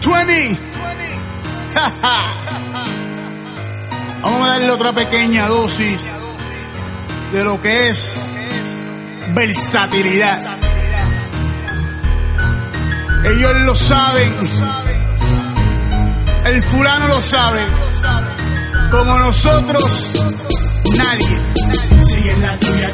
20. Vamos a darle otra pequeña dosis de lo que es versatilidad. Ellos lo saben. El fulano lo sabe. Como nosotros, nadie. Sigue la tuya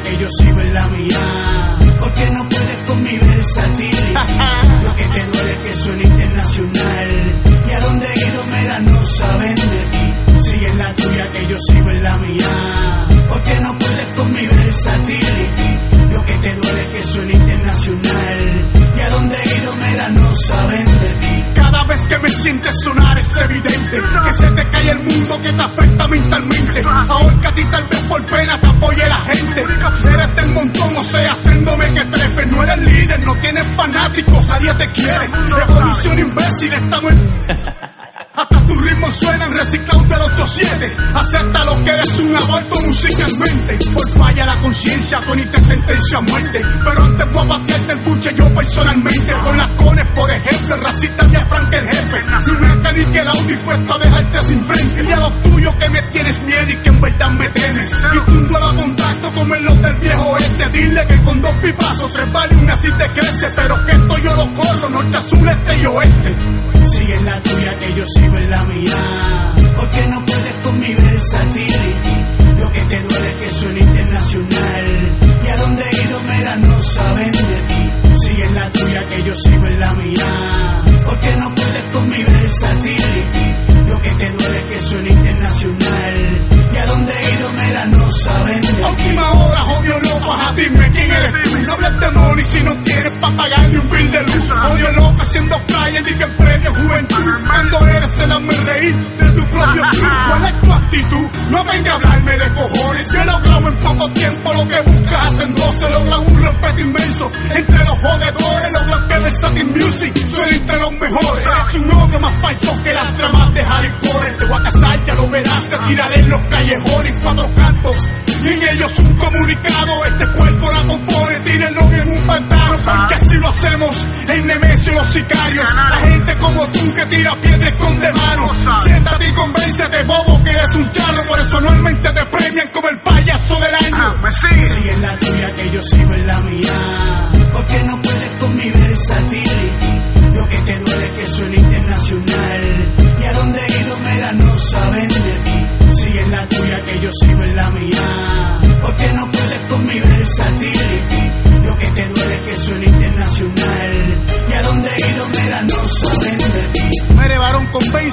evidente que se te cae el mundo que te afecta mentalmente. Ahora a ti tal vez por pena te apoye la gente. Eres del montón, o sea, haciéndome que trepe. No eres líder, no tienes fanáticos, nadie te quiere. Evolución imbécil, estamos en... Hasta tus ritmos suenan reciclados del 8-7. Acepta lo que eres un aborto musicalmente. Por falla la conciencia, con te sentencia a muerte. A batearte el buche yo personalmente. Con las cones, por ejemplo, el racista me afranca el jefe. Si una canique el audio dispuesto a dejarte sin frente. Y a lo tuyo que me tienes miedo y que en verdad me temes. Y tú a contacto como en los del viejo este. Dile que con dos pipazos, tres vale una así te crece. Pero que esto yo lo corro, norte, azul, este y oeste. Sigue en la tuya que yo sigo en la mía. Porque no puedes la tuya que yo sigo en la mía. Porque no puedes con mi versatility. Lo que te duele es que suena internacional. Y a dónde he ido, mira, no saben de última hora, jodido loco, ajá, dime quién eres tú. No hables de money si no tienes pa' pagar ni un bill de luz. Jodido loco, haciendo que premio juventud. Cuando eres el hazme reír actitud? No venga a hablarme de cojones. Yo he logrado en poco tiempo lo que buscas hacen 12. Logras un respeto inmenso entre los jodedores. Logras que Versatil Music suene entre los mejores. Eres un ogro más falso que las tramas de Harry Potter. Te voy a casar, ya lo verás. Te tiraré en los callejones cuatro cantos. Y en ellos un comunicado, este cuerpo la compone, tírenlo en un pantano, porque así lo hacemos en Nemesio los sicarios. La gente como tú que tira piedra esconde manos. Siéntate y anualmente te premian como el payaso del año. Sigue en la tuya que yo sigo en la mía.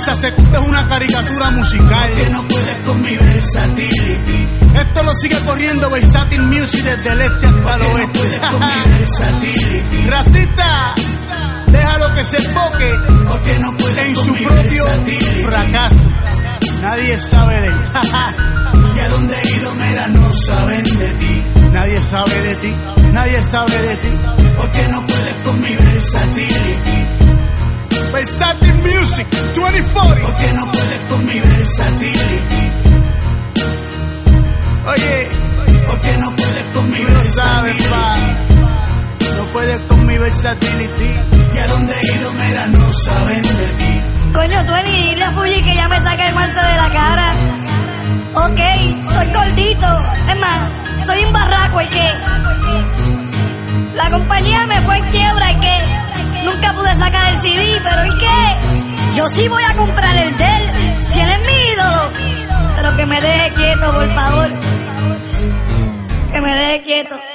Que usted es una caricatura musical. Que no puedes con mi versatility. Esto lo sigue corriendo Versatil Music desde el este hasta el no oeste. puedes con mi versatility. Racista, déjalo que se enfoque Porque no puedes en con su mi propio versatility. fracaso. Nadie sabe de él. Y a dónde he ido, mira, no saben de ti. Nadie sabe de ti. Nadie sabe de ti. Porque no puedes con mi versatility. Versatil Music 2040. Porque no puedes con mi versatility. Oye, Porque no puedes con mi tú lo sabes, versatility. pa. No puedes con mi versatility. Y a dónde he ido, mira, no saben de ti. Coño, tú dile a Fuji que ya me saque el guante de la cara. Ok, soy gordito. Es más, soy un barraco y que. La compañía me fue en quiebra y que. Nunca pude sacar el CD, pero ¿y qué? Yo sí voy a comprar el de él, si él es mi ídolo. Pero que me deje quieto, por favor. Que me deje quieto.